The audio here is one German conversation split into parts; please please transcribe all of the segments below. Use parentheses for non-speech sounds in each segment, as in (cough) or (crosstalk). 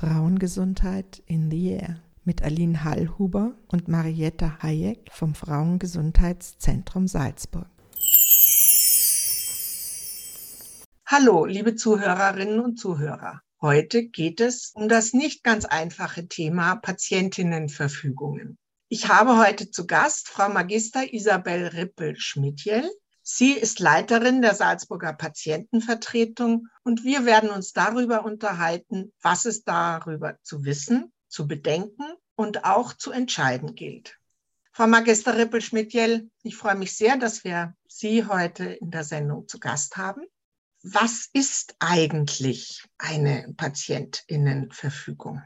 Frauengesundheit in the Air mit Aline Hallhuber und Marietta Hayek vom Frauengesundheitszentrum Salzburg. Hallo, liebe Zuhörerinnen und Zuhörer. Heute geht es um das nicht ganz einfache Thema Patientinnenverfügungen. Ich habe heute zu Gast Frau Magister Isabel Rippel-Schmidtjell. Sie ist Leiterin der Salzburger Patientenvertretung und wir werden uns darüber unterhalten, was es darüber zu wissen, zu bedenken und auch zu entscheiden gilt. Frau Magister Rippel-Schmidtjell, ich freue mich sehr, dass wir Sie heute in der Sendung zu Gast haben. Was ist eigentlich eine Patientinnenverfügung?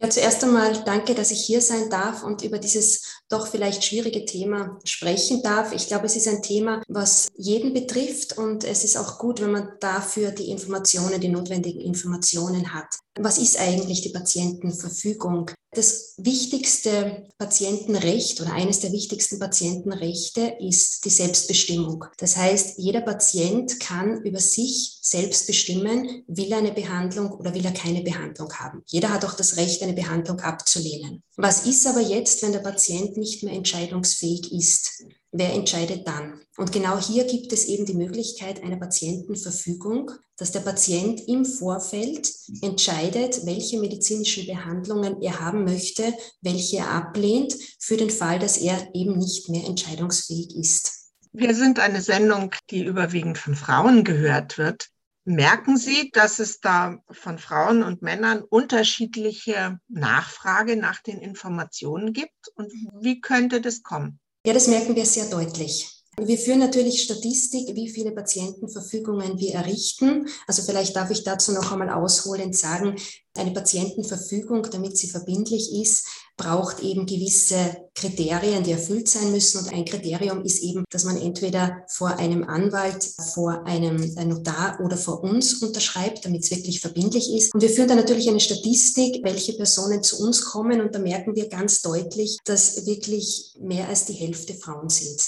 Ja, zuerst einmal danke, dass ich hier sein darf und über dieses doch vielleicht schwierige Thema sprechen darf. Ich glaube, es ist ein Thema, was jeden betrifft und es ist auch gut, wenn man dafür die Informationen, die notwendigen Informationen hat. Was ist eigentlich die Patientenverfügung? Das wichtigste Patientenrecht oder eines der wichtigsten Patientenrechte ist die Selbstbestimmung. Das heißt, jeder Patient kann über sich selbst bestimmen, will er eine Behandlung oder will er keine Behandlung haben. Jeder hat auch das Recht, eine Behandlung abzulehnen. Was ist aber jetzt, wenn der Patient nicht mehr entscheidungsfähig ist? wer entscheidet dann? Und genau hier gibt es eben die Möglichkeit einer Patientenverfügung, dass der Patient im Vorfeld entscheidet, welche medizinischen Behandlungen er haben möchte, welche er ablehnt, für den Fall, dass er eben nicht mehr entscheidungsfähig ist. Wir sind eine Sendung, die überwiegend von Frauen gehört wird. Merken Sie, dass es da von Frauen und Männern unterschiedliche Nachfrage nach den Informationen gibt? Und wie könnte das kommen? Ja, das merken wir sehr deutlich. Wir führen natürlich Statistik, wie viele Patientenverfügungen wir errichten. Also vielleicht darf ich dazu noch einmal ausholend sagen, eine Patientenverfügung, damit sie verbindlich ist, braucht eben gewisse Kriterien, die erfüllt sein müssen. Und ein Kriterium ist eben, dass man entweder vor einem Anwalt, vor einem Notar oder vor uns unterschreibt, damit es wirklich verbindlich ist. Und wir führen dann natürlich eine Statistik, welche Personen zu uns kommen. Und da merken wir ganz deutlich, dass wirklich mehr als die Hälfte Frauen sind.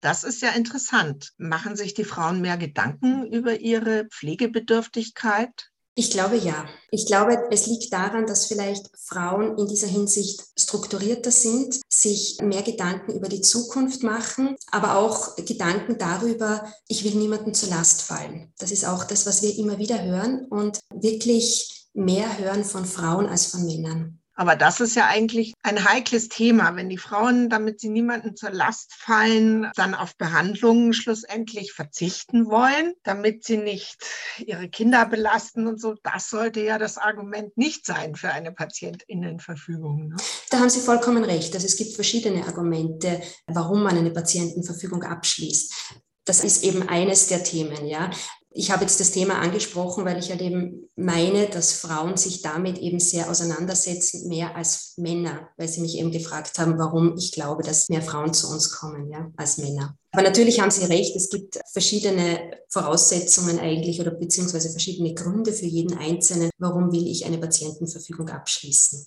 Das ist ja interessant. Machen sich die Frauen mehr Gedanken über ihre Pflegebedürftigkeit? Ich glaube ja. Ich glaube, es liegt daran, dass vielleicht Frauen in dieser Hinsicht strukturierter sind, sich mehr Gedanken über die Zukunft machen, aber auch Gedanken darüber, ich will niemanden zur Last fallen. Das ist auch das, was wir immer wieder hören und wirklich mehr hören von Frauen als von Männern. Aber das ist ja eigentlich ein heikles Thema, wenn die Frauen, damit sie niemanden zur Last fallen, dann auf Behandlungen schlussendlich verzichten wollen, damit sie nicht ihre Kinder belasten und so. Das sollte ja das Argument nicht sein für eine Patientinnenverfügung. Ne? Da haben Sie vollkommen recht. Also es gibt verschiedene Argumente, warum man eine Patientenverfügung abschließt. Das ist eben eines der Themen, ja. Ich habe jetzt das Thema angesprochen, weil ich halt eben meine, dass Frauen sich damit eben sehr auseinandersetzen, mehr als Männer, weil sie mich eben gefragt haben, warum ich glaube, dass mehr Frauen zu uns kommen, ja, als Männer. Aber natürlich haben Sie recht, es gibt verschiedene Voraussetzungen eigentlich oder beziehungsweise verschiedene Gründe für jeden Einzelnen, warum will ich eine Patientenverfügung abschließen.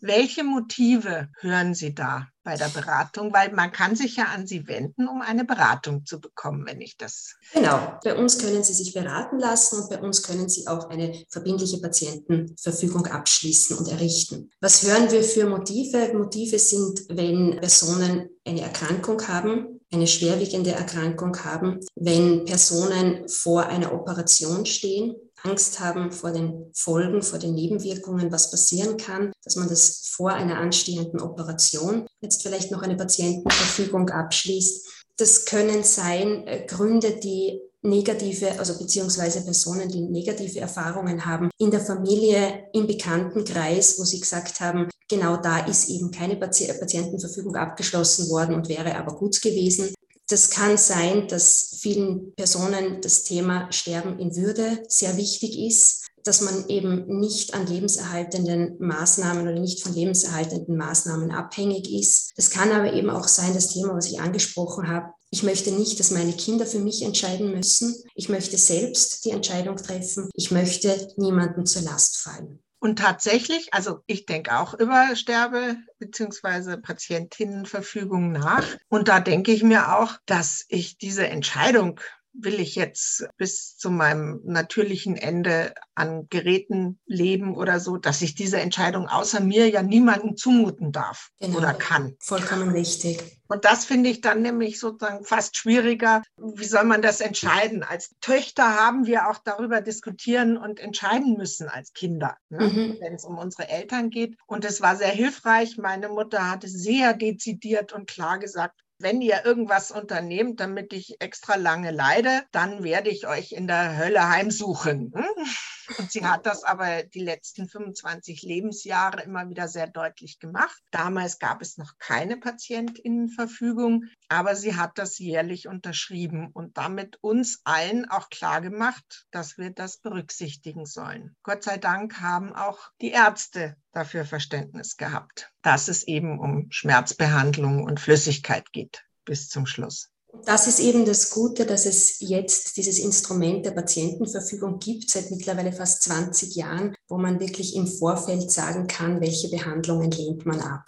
Welche Motive hören Sie da bei der Beratung? Weil man kann sich ja an Sie wenden, um eine Beratung zu bekommen, wenn ich das. Genau. Bei uns können Sie sich beraten lassen und bei uns können Sie auch eine verbindliche Patientenverfügung abschließen und errichten. Was hören wir für Motive? Motive sind, wenn Personen eine Erkrankung haben, eine schwerwiegende Erkrankung haben, wenn Personen vor einer Operation stehen, Angst haben vor den Folgen, vor den Nebenwirkungen, was passieren kann, dass man das vor einer anstehenden Operation jetzt vielleicht noch eine Patientenverfügung abschließt. Das können sein äh, Gründe, die negative, also beziehungsweise Personen, die negative Erfahrungen haben in der Familie, im Bekanntenkreis, wo sie gesagt haben, genau da ist eben keine Patientenverfügung abgeschlossen worden und wäre aber gut gewesen. Das kann sein, dass vielen Personen das Thema Sterben in Würde sehr wichtig ist, dass man eben nicht an lebenserhaltenden Maßnahmen oder nicht von lebenserhaltenden Maßnahmen abhängig ist. Es kann aber eben auch sein, das Thema, was ich angesprochen habe, ich möchte nicht, dass meine Kinder für mich entscheiden müssen. Ich möchte selbst die Entscheidung treffen. Ich möchte niemanden zur Last fallen. Und tatsächlich, also ich denke auch über Sterbe- bzw. Patientinnenverfügung nach. Und da denke ich mir auch, dass ich diese Entscheidung will ich jetzt bis zu meinem natürlichen Ende an Geräten leben oder so, dass ich diese Entscheidung außer mir ja niemandem zumuten darf genau. oder kann. Vollkommen richtig. Und das finde ich dann nämlich sozusagen fast schwieriger. Wie soll man das entscheiden? Als Töchter haben wir auch darüber diskutieren und entscheiden müssen als Kinder, ne? mhm. wenn es um unsere Eltern geht. Und es war sehr hilfreich. Meine Mutter hatte sehr dezidiert und klar gesagt, wenn ihr irgendwas unternehmt, damit ich extra lange leide, dann werde ich euch in der Hölle heimsuchen. Hm? Und sie hat das aber die letzten 25 Lebensjahre immer wieder sehr deutlich gemacht. Damals gab es noch keine Patientinnenverfügung, aber sie hat das jährlich unterschrieben und damit uns allen auch klar gemacht, dass wir das berücksichtigen sollen. Gott sei Dank haben auch die Ärzte dafür Verständnis gehabt, dass es eben um Schmerzbehandlung und Flüssigkeit geht bis zum Schluss. Das ist eben das Gute, dass es jetzt dieses Instrument der Patientenverfügung gibt, seit mittlerweile fast 20 Jahren, wo man wirklich im Vorfeld sagen kann, welche Behandlungen lehnt man ab.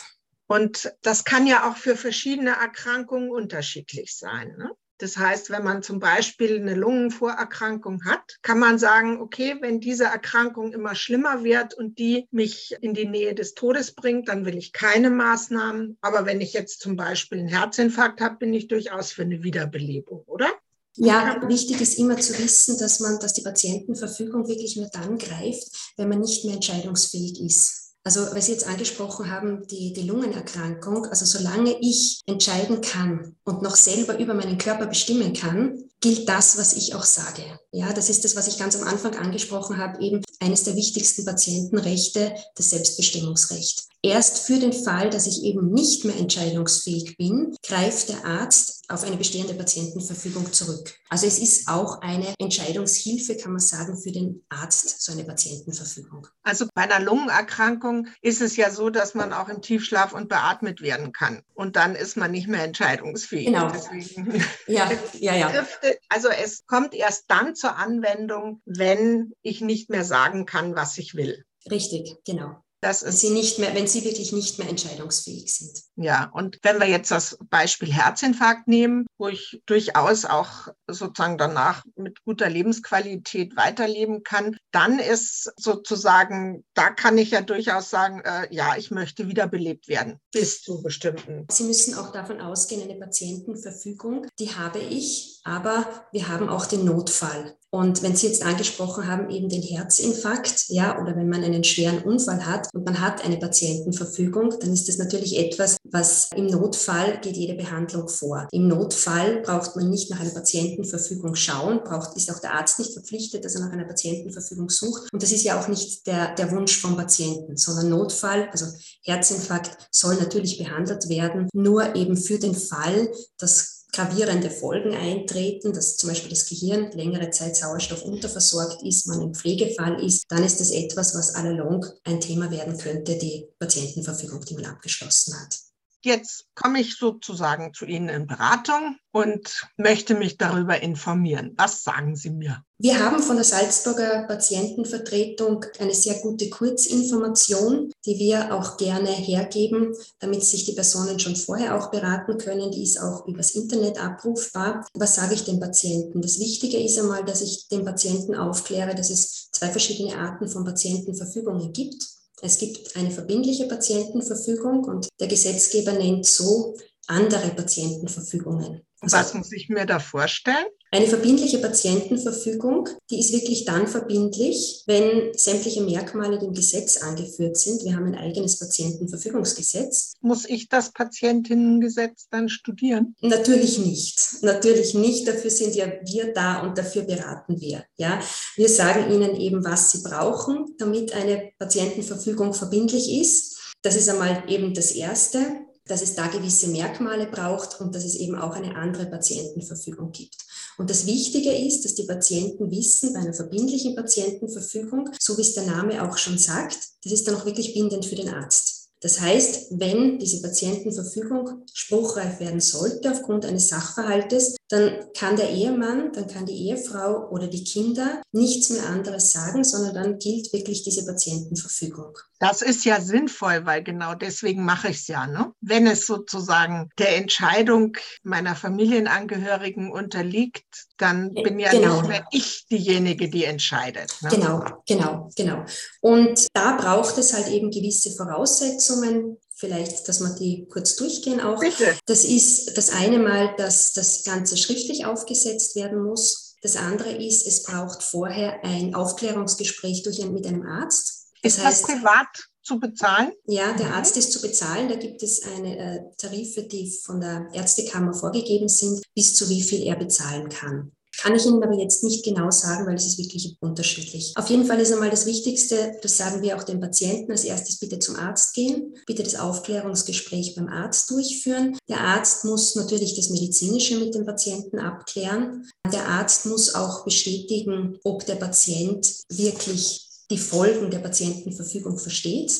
Und das kann ja auch für verschiedene Erkrankungen unterschiedlich sein. Ne? Das heißt, wenn man zum Beispiel eine Lungenvorerkrankung hat, kann man sagen, okay, wenn diese Erkrankung immer schlimmer wird und die mich in die Nähe des Todes bringt, dann will ich keine Maßnahmen. Aber wenn ich jetzt zum Beispiel einen Herzinfarkt habe, bin ich durchaus für eine Wiederbelebung, oder? Ja, wichtig ist immer zu wissen, dass man, dass die Patientenverfügung wirklich nur dann greift, wenn man nicht mehr entscheidungsfähig ist. Also, weil Sie jetzt angesprochen haben, die, die Lungenerkrankung, also solange ich entscheiden kann und noch selber über meinen Körper bestimmen kann, gilt das, was ich auch sage. Ja, das ist das, was ich ganz am Anfang angesprochen habe, eben eines der wichtigsten Patientenrechte, das Selbstbestimmungsrecht. Erst für den Fall, dass ich eben nicht mehr entscheidungsfähig bin, greift der Arzt auf eine bestehende Patientenverfügung zurück. Also es ist auch eine Entscheidungshilfe, kann man sagen, für den Arzt, so eine Patientenverfügung. Also bei einer Lungenerkrankung ist es ja so, dass man auch im Tiefschlaf und beatmet werden kann. Und dann ist man nicht mehr entscheidungsfähig. Genau. Deswegen (laughs) ja, ja, ja. Also es kommt erst dann zur Anwendung, wenn ich nicht mehr sagen kann, was ich will. Richtig, genau. Das ist, sie nicht mehr, wenn sie wirklich nicht mehr entscheidungsfähig sind. Ja, und wenn wir jetzt das Beispiel Herzinfarkt nehmen, wo ich durchaus auch sozusagen danach mit guter Lebensqualität weiterleben kann, dann ist sozusagen, da kann ich ja durchaus sagen, äh, ja, ich möchte wiederbelebt werden bis zu bestimmten. Sie müssen auch davon ausgehen, eine Patientenverfügung, die habe ich, aber wir haben auch den Notfall. Und wenn Sie jetzt angesprochen haben, eben den Herzinfarkt, ja, oder wenn man einen schweren Unfall hat und man hat eine Patientenverfügung, dann ist das natürlich etwas, was im Notfall geht jede Behandlung vor. Im Notfall braucht man nicht nach einer Patientenverfügung schauen, braucht, ist auch der Arzt nicht verpflichtet, dass er nach einer Patientenverfügung sucht. Und das ist ja auch nicht der, der Wunsch vom Patienten, sondern Notfall, also Herzinfarkt soll natürlich behandelt werden, nur eben für den Fall, dass gravierende Folgen eintreten, dass zum Beispiel das Gehirn längere Zeit Sauerstoff unterversorgt ist, man im Pflegefall ist, dann ist das etwas, was allalong ein Thema werden könnte, die Patientenverfügung, die man abgeschlossen hat. Jetzt komme ich sozusagen zu Ihnen in Beratung und möchte mich darüber informieren. Was sagen Sie mir? Wir haben von der Salzburger Patientenvertretung eine sehr gute Kurzinformation, die wir auch gerne hergeben, damit sich die Personen schon vorher auch beraten können. Die ist auch übers Internet abrufbar. Was sage ich den Patienten? Das Wichtige ist einmal, dass ich den Patienten aufkläre, dass es zwei verschiedene Arten von Patientenverfügungen gibt. Es gibt eine verbindliche Patientenverfügung und der Gesetzgeber nennt so andere Patientenverfügungen. Also Was muss ich mir da vorstellen? Eine verbindliche Patientenverfügung, die ist wirklich dann verbindlich, wenn sämtliche Merkmale dem Gesetz angeführt sind. Wir haben ein eigenes Patientenverfügungsgesetz. Muss ich das Patientinnengesetz dann studieren? Natürlich nicht. Natürlich nicht. Dafür sind ja wir da und dafür beraten wir. Ja, wir sagen Ihnen eben, was Sie brauchen, damit eine Patientenverfügung verbindlich ist. Das ist einmal eben das Erste dass es da gewisse Merkmale braucht und dass es eben auch eine andere Patientenverfügung gibt. Und das Wichtige ist, dass die Patienten wissen, bei einer verbindlichen Patientenverfügung, so wie es der Name auch schon sagt, das ist dann auch wirklich bindend für den Arzt. Das heißt, wenn diese Patientenverfügung spruchreif werden sollte aufgrund eines Sachverhaltes, dann kann der Ehemann, dann kann die Ehefrau oder die Kinder nichts mehr anderes sagen, sondern dann gilt wirklich diese Patientenverfügung. Das ist ja sinnvoll, weil genau deswegen mache ich es ja. Ne? Wenn es sozusagen der Entscheidung meiner Familienangehörigen unterliegt, dann bin ja genau. nicht mehr ich diejenige, die entscheidet. Ne? Genau, genau, genau. Und da braucht es halt eben gewisse Voraussetzungen, vielleicht, dass wir die kurz durchgehen auch. Bitte. Das ist das eine Mal, dass das Ganze schriftlich aufgesetzt werden muss. Das andere ist, es braucht vorher ein Aufklärungsgespräch durch ein, mit einem Arzt. Das ist heißt, das privat zu bezahlen? Ja, der Arzt ist zu bezahlen. Da gibt es eine äh, Tarife, die von der Ärztekammer vorgegeben sind, bis zu wie viel er bezahlen kann. Kann ich Ihnen aber jetzt nicht genau sagen, weil es ist wirklich unterschiedlich. Auf jeden Fall ist einmal das Wichtigste, das sagen wir auch den Patienten, als erstes bitte zum Arzt gehen, bitte das Aufklärungsgespräch beim Arzt durchführen. Der Arzt muss natürlich das Medizinische mit dem Patienten abklären. Der Arzt muss auch bestätigen, ob der Patient wirklich die Folgen der Patientenverfügung versteht.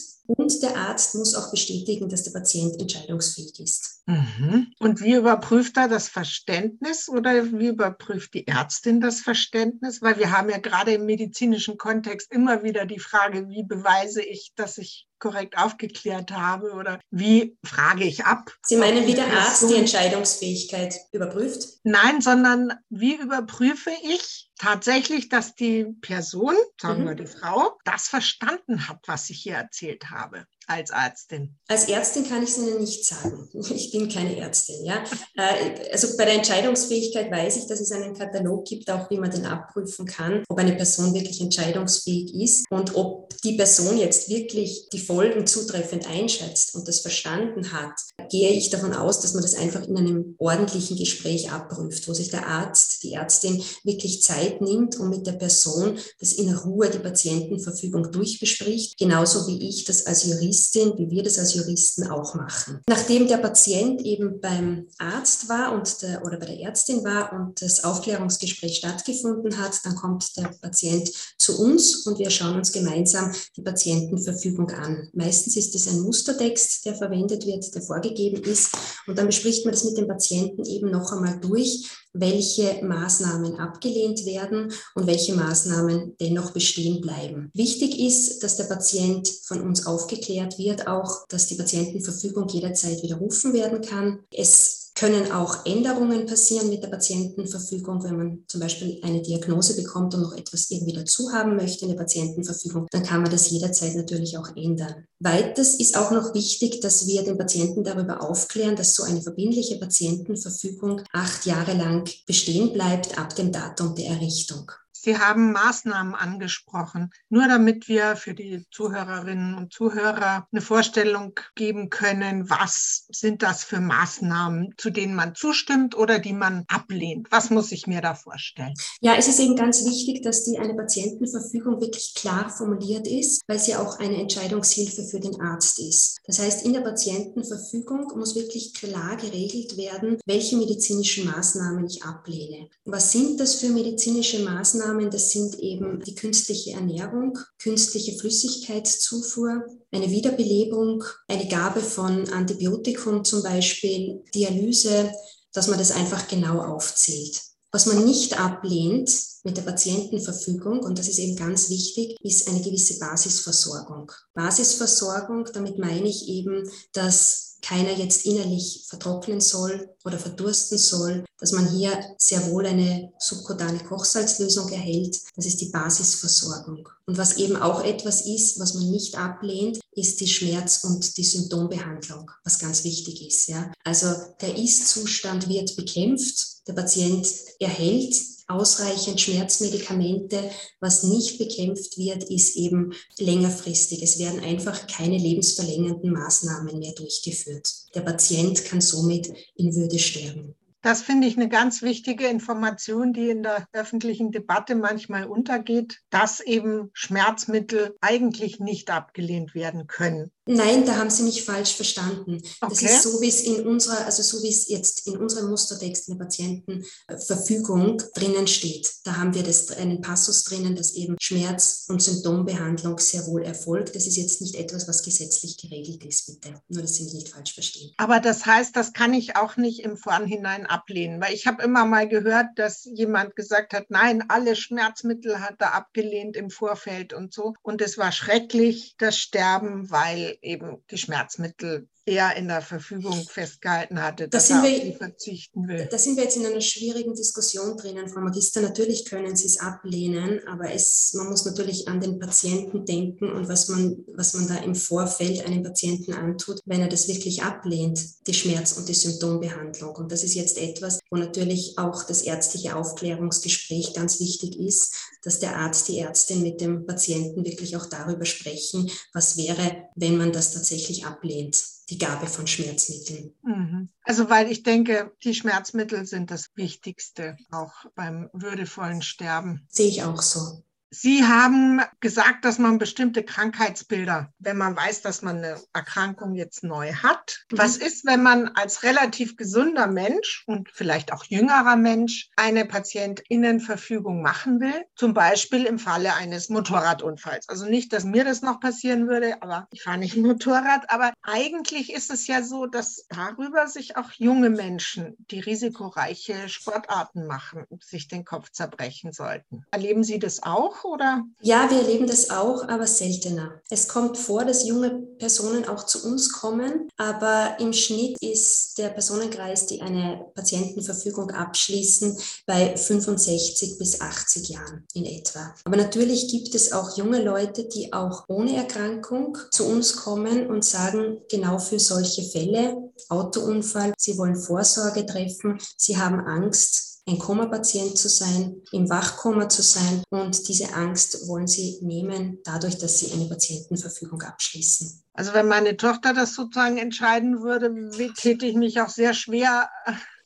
Und der Arzt muss auch bestätigen, dass der Patient entscheidungsfähig ist. Mhm. Und wie überprüft er das Verständnis oder wie überprüft die Ärztin das Verständnis? Weil wir haben ja gerade im medizinischen Kontext immer wieder die Frage, wie beweise ich, dass ich korrekt aufgeklärt habe oder wie frage ich ab? Sie meinen, wie der Arzt die Entscheidungsfähigkeit überprüft? Nein, sondern wie überprüfe ich tatsächlich, dass die Person, sagen mhm. wir die Frau, das verstanden hat, was ich hier erzählt habe als Ärztin? Als Ärztin kann ich es Ihnen nicht sagen. (laughs) Ich bin keine Ärztin. Ja? Äh, also bei der Entscheidungsfähigkeit weiß ich, dass es einen Katalog gibt, auch wie man den abprüfen kann, ob eine Person wirklich entscheidungsfähig ist und ob die Person jetzt wirklich die Folgen zutreffend einschätzt und das verstanden hat. Gehe ich davon aus, dass man das einfach in einem ordentlichen Gespräch abprüft, wo sich der Arzt, die Ärztin wirklich Zeit nimmt und mit der Person das in Ruhe die Patientenverfügung durchbespricht, genauso wie ich das als Jurist Juristin, wie wir das als Juristen auch machen. Nachdem der Patient eben beim Arzt war und der, oder bei der Ärztin war und das Aufklärungsgespräch stattgefunden hat, dann kommt der Patient zu uns und wir schauen uns gemeinsam die Patientenverfügung an. Meistens ist es ein Mustertext, der verwendet wird, der vorgegeben ist und dann bespricht man das mit dem Patienten eben noch einmal durch, welche Maßnahmen abgelehnt werden und welche Maßnahmen dennoch bestehen bleiben. Wichtig ist, dass der Patient von uns aufgeklärt wird, auch dass die Patientenverfügung jederzeit widerrufen werden kann. Es können auch Änderungen passieren mit der Patientenverfügung, wenn man zum Beispiel eine Diagnose bekommt und noch etwas irgendwie dazu haben möchte in der Patientenverfügung, dann kann man das jederzeit natürlich auch ändern. Weiters ist auch noch wichtig, dass wir den Patienten darüber aufklären, dass so eine verbindliche Patientenverfügung acht Jahre lang bestehen bleibt ab dem Datum der Errichtung. Sie haben Maßnahmen angesprochen. Nur damit wir für die Zuhörerinnen und Zuhörer eine Vorstellung geben können, was sind das für Maßnahmen, zu denen man zustimmt oder die man ablehnt. Was muss ich mir da vorstellen? Ja, es ist eben ganz wichtig, dass die eine Patientenverfügung wirklich klar formuliert ist, weil sie auch eine Entscheidungshilfe für den Arzt ist. Das heißt, in der Patientenverfügung muss wirklich klar geregelt werden, welche medizinischen Maßnahmen ich ablehne. Was sind das für medizinische Maßnahmen? Maßnahmen, das sind eben die künstliche Ernährung, künstliche Flüssigkeitszufuhr, eine Wiederbelebung, eine Gabe von Antibiotikum zum Beispiel, Dialyse, dass man das einfach genau aufzählt. Was man nicht ablehnt mit der Patientenverfügung, und das ist eben ganz wichtig, ist eine gewisse Basisversorgung. Basisversorgung, damit meine ich eben, dass keiner jetzt innerlich vertrocknen soll oder verdursten soll, dass man hier sehr wohl eine subkutane Kochsalzlösung erhält. Das ist die Basisversorgung. Und was eben auch etwas ist, was man nicht ablehnt, ist die Schmerz- und die Symptombehandlung, was ganz wichtig ist. Ja. Also der Ist-Zustand wird bekämpft, der Patient erhält ausreichend Schmerzmedikamente. Was nicht bekämpft wird, ist eben längerfristig. Es werden einfach keine lebensverlängernden Maßnahmen mehr durchgeführt. Der Patient kann somit in Würde sterben. Das finde ich eine ganz wichtige Information, die in der öffentlichen Debatte manchmal untergeht, dass eben Schmerzmittel eigentlich nicht abgelehnt werden können. Nein, da haben Sie mich falsch verstanden. Okay. Das ist so, wie es in unserer, also so wie es jetzt in unserem Mustertext in der Patientenverfügung drinnen steht. Da haben wir das, einen Passus drinnen, dass eben Schmerz- und Symptombehandlung sehr wohl erfolgt. Das ist jetzt nicht etwas, was gesetzlich geregelt ist, bitte. Nur, dass Sie mich nicht falsch verstehen. Aber das heißt, das kann ich auch nicht im Vornhinein ablehnen, weil ich habe immer mal gehört, dass jemand gesagt hat, nein, alle Schmerzmittel hat er abgelehnt im Vorfeld und so. Und es war schrecklich, das Sterben, weil eben die Schmerzmittel er in der Verfügung festgehalten hatte, dass er auf wir, verzichten will. Da sind wir jetzt in einer schwierigen Diskussion drinnen, Frau Magister. Natürlich können Sie es ablehnen, aber es, man muss natürlich an den Patienten denken und was man, was man da im Vorfeld einem Patienten antut, wenn er das wirklich ablehnt, die Schmerz- und die Symptombehandlung. Und das ist jetzt etwas, wo natürlich auch das ärztliche Aufklärungsgespräch ganz wichtig ist, dass der Arzt, die Ärztin mit dem Patienten wirklich auch darüber sprechen, was wäre, wenn man das tatsächlich ablehnt die Gabe von Schmerzmitteln. Mhm. Also weil ich denke, die Schmerzmittel sind das Wichtigste, auch beim würdevollen Sterben. Sehe ich auch so. Sie haben gesagt, dass man bestimmte Krankheitsbilder, wenn man weiß, dass man eine Erkrankung jetzt neu hat. Mhm. Was ist, wenn man als relativ gesunder Mensch und vielleicht auch jüngerer Mensch eine Patientinnenverfügung machen will? Zum Beispiel im Falle eines Motorradunfalls. Also nicht, dass mir das noch passieren würde, aber ich fahre nicht (laughs) Motorrad. Aber eigentlich ist es ja so, dass darüber sich auch junge Menschen, die risikoreiche Sportarten machen, sich den Kopf zerbrechen sollten. Erleben Sie das auch? Auch, oder? Ja, wir erleben das auch, aber seltener. Es kommt vor, dass junge Personen auch zu uns kommen, aber im Schnitt ist der Personenkreis, die eine Patientenverfügung abschließen, bei 65 bis 80 Jahren in etwa. Aber natürlich gibt es auch junge Leute, die auch ohne Erkrankung zu uns kommen und sagen, genau für solche Fälle, Autounfall, sie wollen Vorsorge treffen, sie haben Angst, ein Koma-Patient zu sein, im Wachkoma zu sein. Und diese Angst wollen sie nehmen, dadurch, dass sie eine Patientenverfügung abschließen. Also wenn meine Tochter das sozusagen entscheiden würde, täte ich mich auch sehr schwer,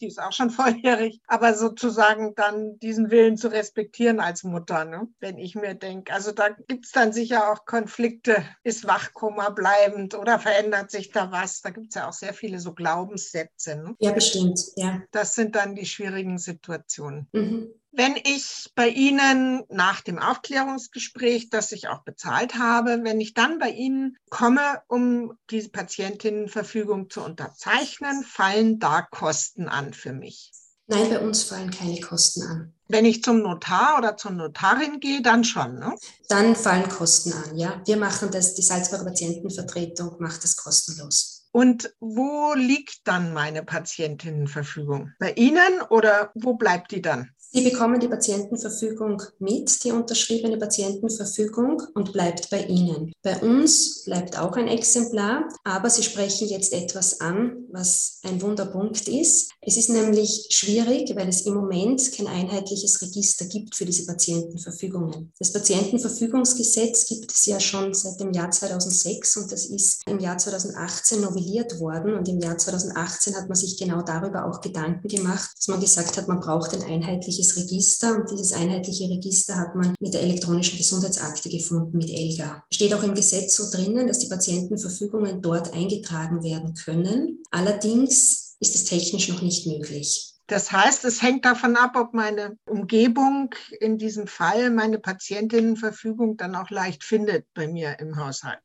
die ist auch schon (laughs) volljährig, aber sozusagen dann diesen Willen zu respektieren als Mutter, ne? wenn ich mir denke, also da gibt es dann sicher auch Konflikte, ist Wachkoma bleibend oder verändert sich da was? Da gibt es ja auch sehr viele so Glaubenssätze. Ne? Ja, bestimmt, ja. Das sind dann die schwierigen Situationen. Mhm. Wenn ich bei Ihnen nach dem Aufklärungsgespräch, das ich auch bezahlt habe, wenn ich dann bei Ihnen komme, um diese Patientinnenverfügung zu unterzeichnen, fallen da Kosten an für mich? Nein, bei uns fallen keine Kosten an. Wenn ich zum Notar oder zur Notarin gehe, dann schon, ne? Dann fallen Kosten an, ja. Wir machen das, die Salzburger Patientenvertretung macht das kostenlos. Und wo liegt dann meine Patientinnenverfügung? Bei Ihnen oder wo bleibt die dann? Sie bekommen die Patientenverfügung mit, die unterschriebene Patientenverfügung und bleibt bei Ihnen. Bei uns bleibt auch ein Exemplar, aber Sie sprechen jetzt etwas an, was ein Wunderpunkt ist. Es ist nämlich schwierig, weil es im Moment kein einheitliches Register gibt für diese Patientenverfügungen. Das Patientenverfügungsgesetz gibt es ja schon seit dem Jahr 2006 und das ist im Jahr 2018 novelliert worden und im Jahr 2018 hat man sich genau darüber auch Gedanken gemacht, dass man gesagt hat, man braucht ein einheitliches einheitliches Register und dieses einheitliche Register hat man mit der elektronischen Gesundheitsakte gefunden, mit ELGA. Steht auch im Gesetz so drinnen, dass die Patientenverfügungen dort eingetragen werden können. Allerdings ist es technisch noch nicht möglich. Das heißt, es hängt davon ab, ob meine Umgebung in diesem Fall meine Patientinnenverfügung dann auch leicht findet bei mir im Haushalt.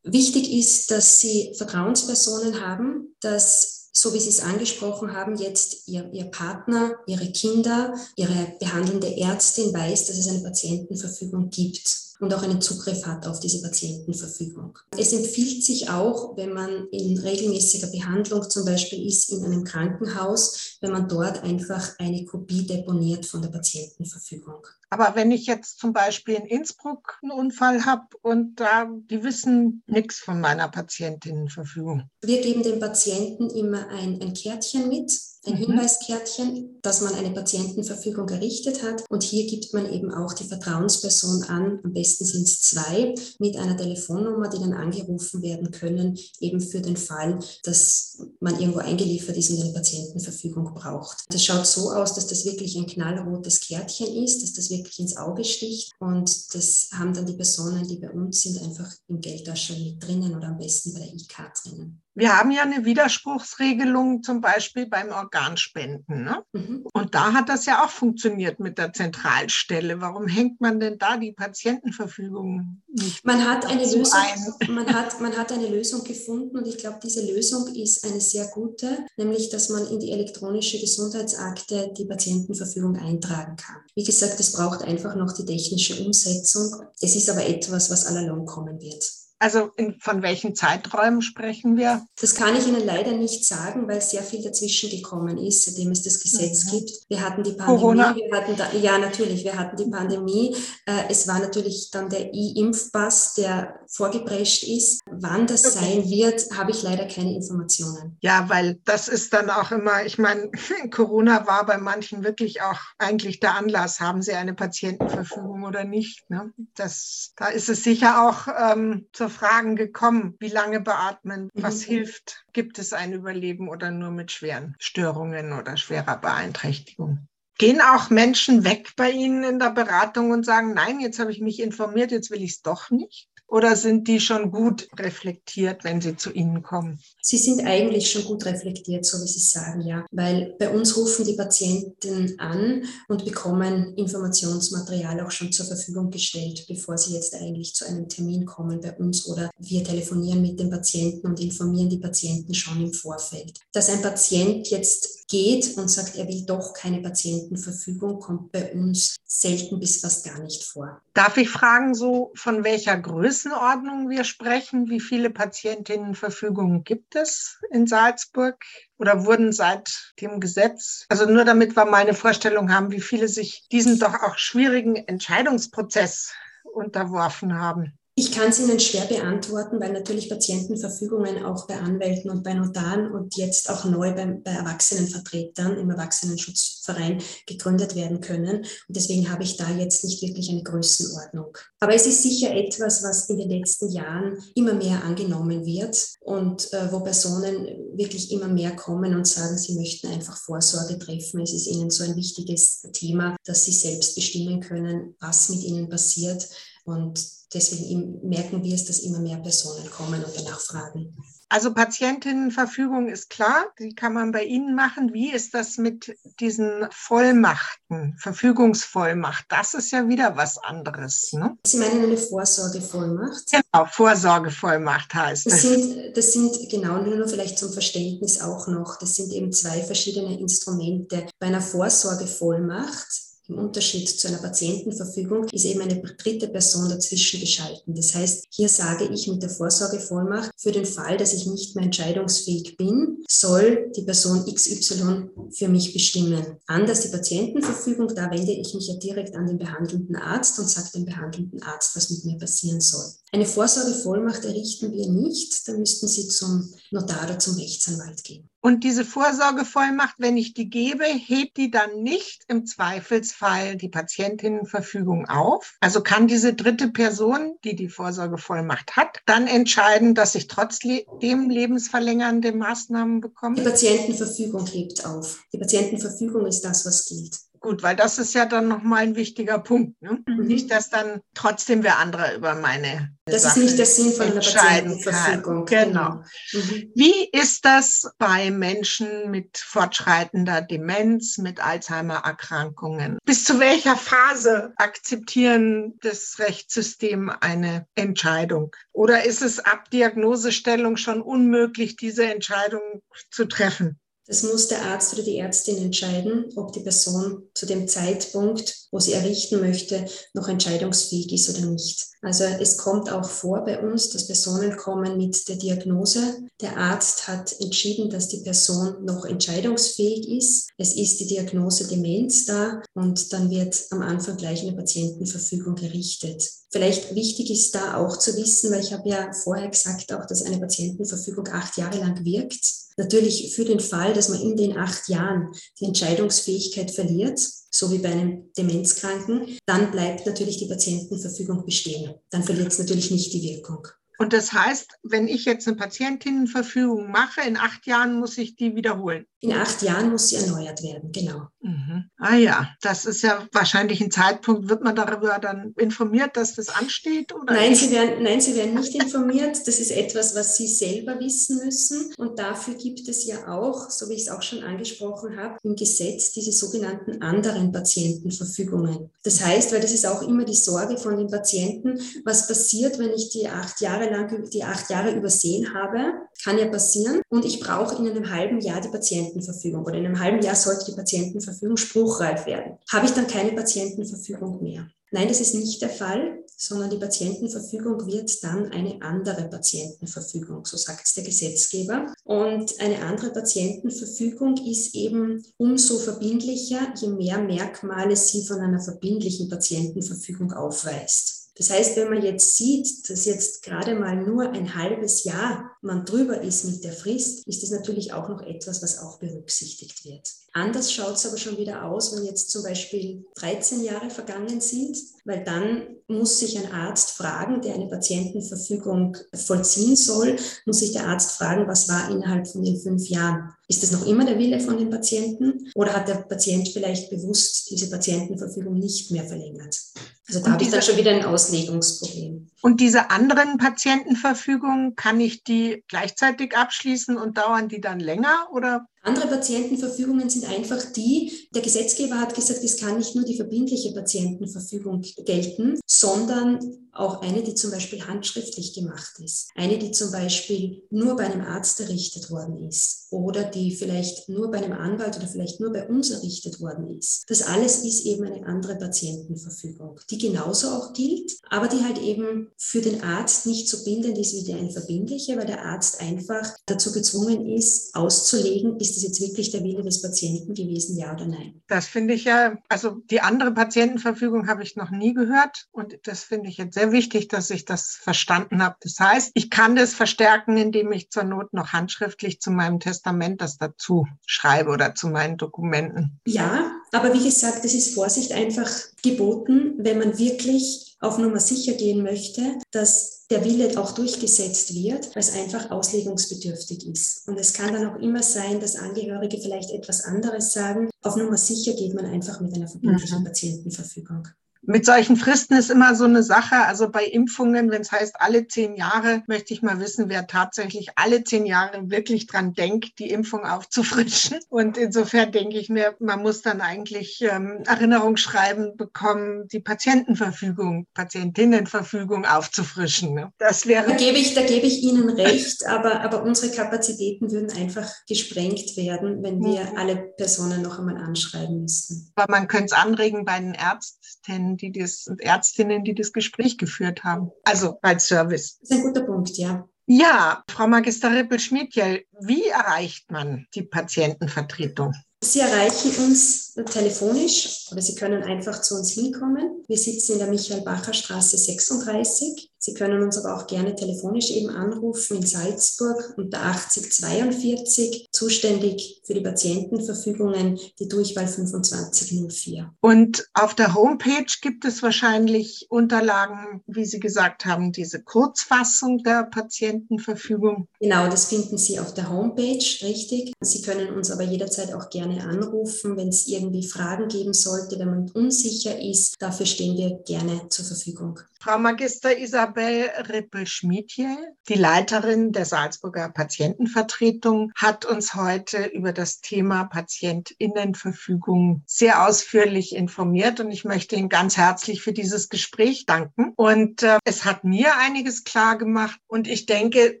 Wichtig ist, dass Sie Vertrauenspersonen haben, dass so wie Sie es angesprochen haben, jetzt Ihr, Ihr Partner, Ihre Kinder, Ihre behandelnde Ärztin weiß, dass es eine Patientenverfügung gibt und auch einen Zugriff hat auf diese Patientenverfügung. Es empfiehlt sich auch, wenn man in regelmäßiger Behandlung zum Beispiel ist in einem Krankenhaus, wenn man dort einfach eine Kopie deponiert von der Patientenverfügung. Aber wenn ich jetzt zum Beispiel in Innsbruck einen Unfall habe und da die wissen nichts von meiner Patientinnenverfügung. Wir geben den Patienten immer ein, ein Kärtchen mit, ein mhm. Hinweiskärtchen, dass man eine Patientenverfügung errichtet hat. Und hier gibt man eben auch die Vertrauensperson an. Am besten sind es zwei mit einer Telefonnummer, die dann angerufen werden können, eben für den Fall, dass man irgendwo eingeliefert ist und eine Patientenverfügung braucht. Das schaut so aus, dass das wirklich ein knallrotes Kärtchen ist, dass das wirklich ins Auge sticht. Und das haben dann die Personen, die bei uns sind, einfach im Geldtasche mit drinnen oder am besten bei der IK drinnen. Wir haben ja eine Widerspruchsregelung zum Beispiel beim Organspenden. Ne? Mhm. Und da hat das ja auch funktioniert mit der Zentralstelle. Warum hängt man denn da die Patientenverfügung nicht man hat eine Lösung, ein? Man hat, man hat eine Lösung gefunden und ich glaube, diese Lösung ist eine sehr gute, nämlich dass man in die elektronische Gesundheitsakte die Patientenverfügung eintragen kann. Wie gesagt, es braucht einfach noch die technische Umsetzung. Es ist aber etwas, was allalong kommen wird. Also in, von welchen Zeiträumen sprechen wir? Das kann ich Ihnen leider nicht sagen, weil sehr viel dazwischen gekommen ist, seitdem es das Gesetz mhm. gibt. Wir hatten die Pandemie. Corona. Wir hatten da, ja, natürlich, wir hatten die Pandemie. Äh, es war natürlich dann der E-Impfpass, der vorgeprescht ist. Wann das okay. sein wird, habe ich leider keine Informationen. Ja, weil das ist dann auch immer, ich meine, (laughs) Corona war bei manchen wirklich auch eigentlich der Anlass, haben sie eine Patientenverfügung oder nicht. Ne? Das, da ist es sicher auch ähm, zur Fragen gekommen. Wie lange beatmen? Was mhm. hilft? Gibt es ein Überleben oder nur mit schweren Störungen oder schwerer Beeinträchtigung? Gehen auch Menschen weg bei Ihnen in der Beratung und sagen, nein, jetzt habe ich mich informiert, jetzt will ich es doch nicht? Oder sind die schon gut reflektiert, wenn sie zu Ihnen kommen? Sie sind eigentlich schon gut reflektiert, so wie Sie sagen, ja. Weil bei uns rufen die Patienten an und bekommen Informationsmaterial auch schon zur Verfügung gestellt, bevor sie jetzt eigentlich zu einem Termin kommen bei uns. Oder wir telefonieren mit den Patienten und informieren die Patienten schon im Vorfeld. Dass ein Patient jetzt geht und sagt, er will doch keine Patientenverfügung, kommt bei uns selten bis fast gar nicht vor. Darf ich fragen, so von welcher Größenordnung wir sprechen? Wie viele Patientinnenverfügungen gibt es in Salzburg oder wurden seit dem Gesetz? Also nur damit wir mal eine Vorstellung haben, wie viele sich diesen doch auch schwierigen Entscheidungsprozess unterworfen haben. Ich kann es Ihnen schwer beantworten, weil natürlich Patientenverfügungen auch bei Anwälten und bei Notaren und jetzt auch neu bei, bei Erwachsenenvertretern im Erwachsenenschutzverein gegründet werden können. Und deswegen habe ich da jetzt nicht wirklich eine Größenordnung. Aber es ist sicher etwas, was in den letzten Jahren immer mehr angenommen wird und äh, wo Personen wirklich immer mehr kommen und sagen, sie möchten einfach Vorsorge treffen. Es ist ihnen so ein wichtiges Thema, dass sie selbst bestimmen können, was mit ihnen passiert. Und deswegen merken wir es, dass immer mehr Personen kommen und danach fragen. Also Patientinnenverfügung ist klar, die kann man bei Ihnen machen. Wie ist das mit diesen Vollmachten, Verfügungsvollmacht? Das ist ja wieder was anderes. Ne? Sie meinen eine Vorsorgevollmacht? Genau, Vorsorgevollmacht heißt das. Das sind, das sind genau nur vielleicht zum Verständnis auch noch, das sind eben zwei verschiedene Instrumente. Bei einer Vorsorgevollmacht im Unterschied zu einer Patientenverfügung ist eben eine dritte Person dazwischen geschalten. Das heißt, hier sage ich mit der Vorsorgevollmacht, für den Fall, dass ich nicht mehr entscheidungsfähig bin, soll die Person XY für mich bestimmen. Anders die Patientenverfügung, da wende ich mich ja direkt an den behandelnden Arzt und sage dem behandelnden Arzt, was mit mir passieren soll. Eine Vorsorgevollmacht errichten wir nicht, da müssten Sie zum Notar oder zum Rechtsanwalt gehen. Und diese Vorsorgevollmacht, wenn ich die gebe, hebt die dann nicht im Zweifelsfall die Patientinnenverfügung auf? Also kann diese dritte Person, die die Vorsorgevollmacht hat, dann entscheiden, dass ich trotzdem lebensverlängernde Maßnahmen bekomme? Die Patientenverfügung hebt auf. Die Patientenverfügung ist das, was gilt. Gut, weil das ist ja dann nochmal ein wichtiger Punkt. Ne? Mhm. Nicht, dass dann trotzdem wer andere über meine. Das Sache ist nicht der Sinn von Patientenverfügung. Genau. Mhm. Wie ist das bei Menschen mit fortschreitender Demenz, mit Alzheimer-Erkrankungen? Bis zu welcher Phase akzeptieren das Rechtssystem eine Entscheidung? Oder ist es ab Diagnosestellung schon unmöglich, diese Entscheidung zu treffen? Das muss der Arzt oder die Ärztin entscheiden, ob die Person zu dem Zeitpunkt, wo sie errichten möchte, noch entscheidungsfähig ist oder nicht. Also es kommt auch vor bei uns, dass Personen kommen mit der Diagnose. Der Arzt hat entschieden, dass die Person noch entscheidungsfähig ist. Es ist die Diagnose Demenz da und dann wird am Anfang gleich eine Patientenverfügung gerichtet. Vielleicht wichtig ist da auch zu wissen, weil ich habe ja vorher gesagt auch, dass eine Patientenverfügung acht Jahre lang wirkt. Natürlich für den Fall, dass man in den acht Jahren die Entscheidungsfähigkeit verliert, so wie bei einem Demenzkranken, dann bleibt natürlich die Patientenverfügung bestehen. Dann verliert es natürlich nicht die Wirkung. Und das heißt, wenn ich jetzt eine Patientinnenverfügung mache, in acht Jahren muss ich die wiederholen. In acht Jahren muss sie erneuert werden, genau. Mhm. Ah ja, das ist ja wahrscheinlich ein Zeitpunkt. Wird man darüber dann informiert, dass das ansteht? Oder nein, sie werden, nein, Sie werden nicht informiert. Das ist etwas, was Sie selber wissen müssen. Und dafür gibt es ja auch, so wie ich es auch schon angesprochen habe, im Gesetz diese sogenannten anderen Patientenverfügungen. Das heißt, weil das ist auch immer die Sorge von den Patienten, was passiert, wenn ich die acht Jahre lang, die acht Jahre übersehen habe, kann ja passieren. Und ich brauche in einem halben Jahr die Patientenverfügung oder in einem halben Jahr sollte die Patientenverfügung spruchreif werden. Habe ich dann keine Patientenverfügung mehr? Nein, das ist nicht der Fall, sondern die Patientenverfügung wird dann eine andere Patientenverfügung, so sagt es der Gesetzgeber. Und eine andere Patientenverfügung ist eben umso verbindlicher, je mehr Merkmale sie von einer verbindlichen Patientenverfügung aufweist. Das heißt, wenn man jetzt sieht, dass jetzt gerade mal nur ein halbes Jahr man drüber ist mit der Frist, ist das natürlich auch noch etwas, was auch berücksichtigt wird. Anders schaut es aber schon wieder aus, wenn jetzt zum Beispiel 13 Jahre vergangen sind, weil dann muss sich ein Arzt fragen, der eine Patientenverfügung vollziehen soll, muss sich der Arzt fragen, was war innerhalb von den fünf Jahren. Ist das noch immer der Wille von dem Patienten oder hat der Patient vielleicht bewusst diese Patientenverfügung nicht mehr verlängert? Also da habe ich dann schon wieder ein Auslegungsproblem. Und diese anderen Patientenverfügungen, kann ich die gleichzeitig abschließen und dauern die dann länger oder? Andere Patientenverfügungen sind einfach die, der Gesetzgeber hat gesagt, es kann nicht nur die verbindliche Patientenverfügung gelten, sondern auch eine, die zum Beispiel handschriftlich gemacht ist, eine, die zum Beispiel nur bei einem Arzt errichtet worden ist oder die vielleicht nur bei einem Anwalt oder vielleicht nur bei uns errichtet worden ist. Das alles ist eben eine andere Patientenverfügung, die genauso auch gilt, aber die halt eben für den Arzt nicht so bindend ist wie eine verbindliche, weil der Arzt einfach dazu gezwungen ist, auszulegen, ist das jetzt wirklich der Wille des Patienten gewesen, ja oder nein. Das finde ich ja, also die andere Patientenverfügung habe ich noch nie gehört und das finde ich jetzt sehr wichtig, dass ich das verstanden habe. Das heißt, ich kann das verstärken, indem ich zur Not noch handschriftlich zu meinem Testament das dazu schreibe oder zu meinen Dokumenten. Ja, aber wie gesagt, es ist Vorsicht einfach geboten, wenn man wirklich auf Nummer sicher gehen möchte, dass der Wille auch durchgesetzt wird, weil es einfach auslegungsbedürftig ist. Und es kann dann auch immer sein, dass Angehörige vielleicht etwas anderes sagen. Auf Nummer sicher geht man einfach mit einer verbindlichen mhm. Patientenverfügung. Mit solchen Fristen ist immer so eine Sache. Also bei Impfungen, wenn es heißt alle zehn Jahre, möchte ich mal wissen, wer tatsächlich alle zehn Jahre wirklich dran denkt, die Impfung aufzufrischen. Und insofern denke ich mir, man muss dann eigentlich ähm, Erinnerungsschreiben bekommen, die Patientenverfügung, Patientinnenverfügung aufzufrischen. Ne? Das wäre. Da gebe ich, da gebe ich Ihnen recht, aber, aber unsere Kapazitäten würden einfach gesprengt werden, wenn wir mhm. alle Personen noch einmal anschreiben müssten. Aber man könnte es anregen bei den Ärzten die das und Ärztinnen, die das Gespräch geführt haben. Also als Service. Das ist ein guter Punkt, ja. Ja, Frau Magister Rippel-Schmidtjell, wie erreicht man die Patientenvertretung? Sie erreichen uns telefonisch oder Sie können einfach zu uns hinkommen. Wir sitzen in der Michael-Bacher-Straße 36 Sie können uns aber auch gerne telefonisch eben anrufen in Salzburg unter 8042, zuständig für die Patientenverfügungen, die Durchwahl 2504. Und auf der Homepage gibt es wahrscheinlich Unterlagen, wie Sie gesagt haben, diese Kurzfassung der Patientenverfügung. Genau, das finden Sie auf der Homepage, richtig. Sie können uns aber jederzeit auch gerne anrufen, wenn es irgendwie Fragen geben sollte, wenn man unsicher ist. Dafür stehen wir gerne zur Verfügung. Frau Magister Isabel Rippel-Schmiedje, die Leiterin der Salzburger Patientenvertretung, hat uns heute über das Thema Patientinnenverfügung sehr ausführlich informiert und ich möchte Ihnen ganz herzlich für dieses Gespräch danken. Und äh, es hat mir einiges klar gemacht und ich denke,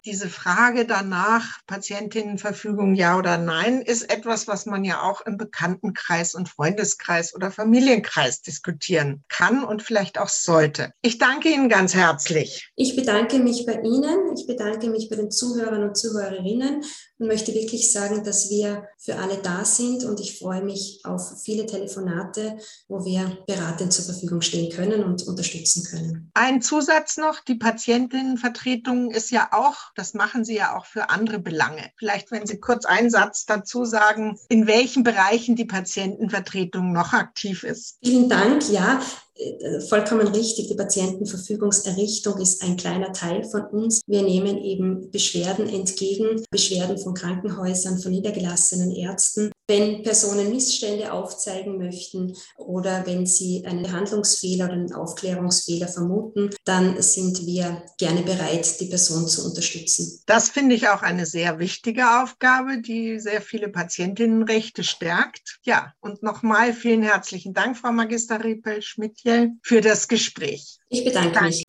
diese Frage danach, Patientinnenverfügung ja oder nein, ist etwas, was man ja auch im Bekanntenkreis und Freundeskreis oder Familienkreis diskutieren kann und vielleicht auch sollte. Ich danke Ihnen ganz herzlich. Ich bedanke mich bei Ihnen. Ich bedanke mich bei den Zuhörern und Zuhörerinnen und möchte wirklich sagen, dass wir für alle da sind und ich freue mich auf viele Telefonate, wo wir beratend zur Verfügung stehen können und unterstützen können. Ein Zusatz noch, die Patientinnenvertretung ist ja auch, das machen Sie ja auch für andere Belange. Vielleicht, wenn Sie kurz einen Satz dazu sagen, in welchen Bereichen die Patientenvertretung noch aktiv ist. Vielen Dank. Ja, äh, vollkommen richtig, die Patientenverfügungserrichtung ist ein kleiner Teil von uns. Wir nehmen eben Beschwerden entgegen, Beschwerden von Krankenhäusern, von niedergelassenen Ärzten. Wenn Personen Missstände aufzeigen möchten oder wenn sie einen Behandlungsfehler oder einen Aufklärungsfehler vermuten, dann sind wir gerne bereit, die Person zu unterstützen. Das finde ich auch eine sehr wichtige Aufgabe, die sehr viele Patientinnenrechte stärkt. Ja, und nochmal vielen herzlichen Dank, Frau Magister Riepel-Schmidtjel, für das Gespräch. Ich bedanke Dank. mich.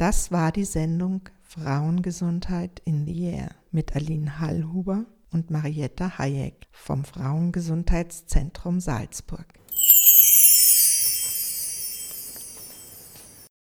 Das war die Sendung Frauengesundheit in the Air mit Aline Hallhuber und Marietta Hayek vom Frauengesundheitszentrum Salzburg.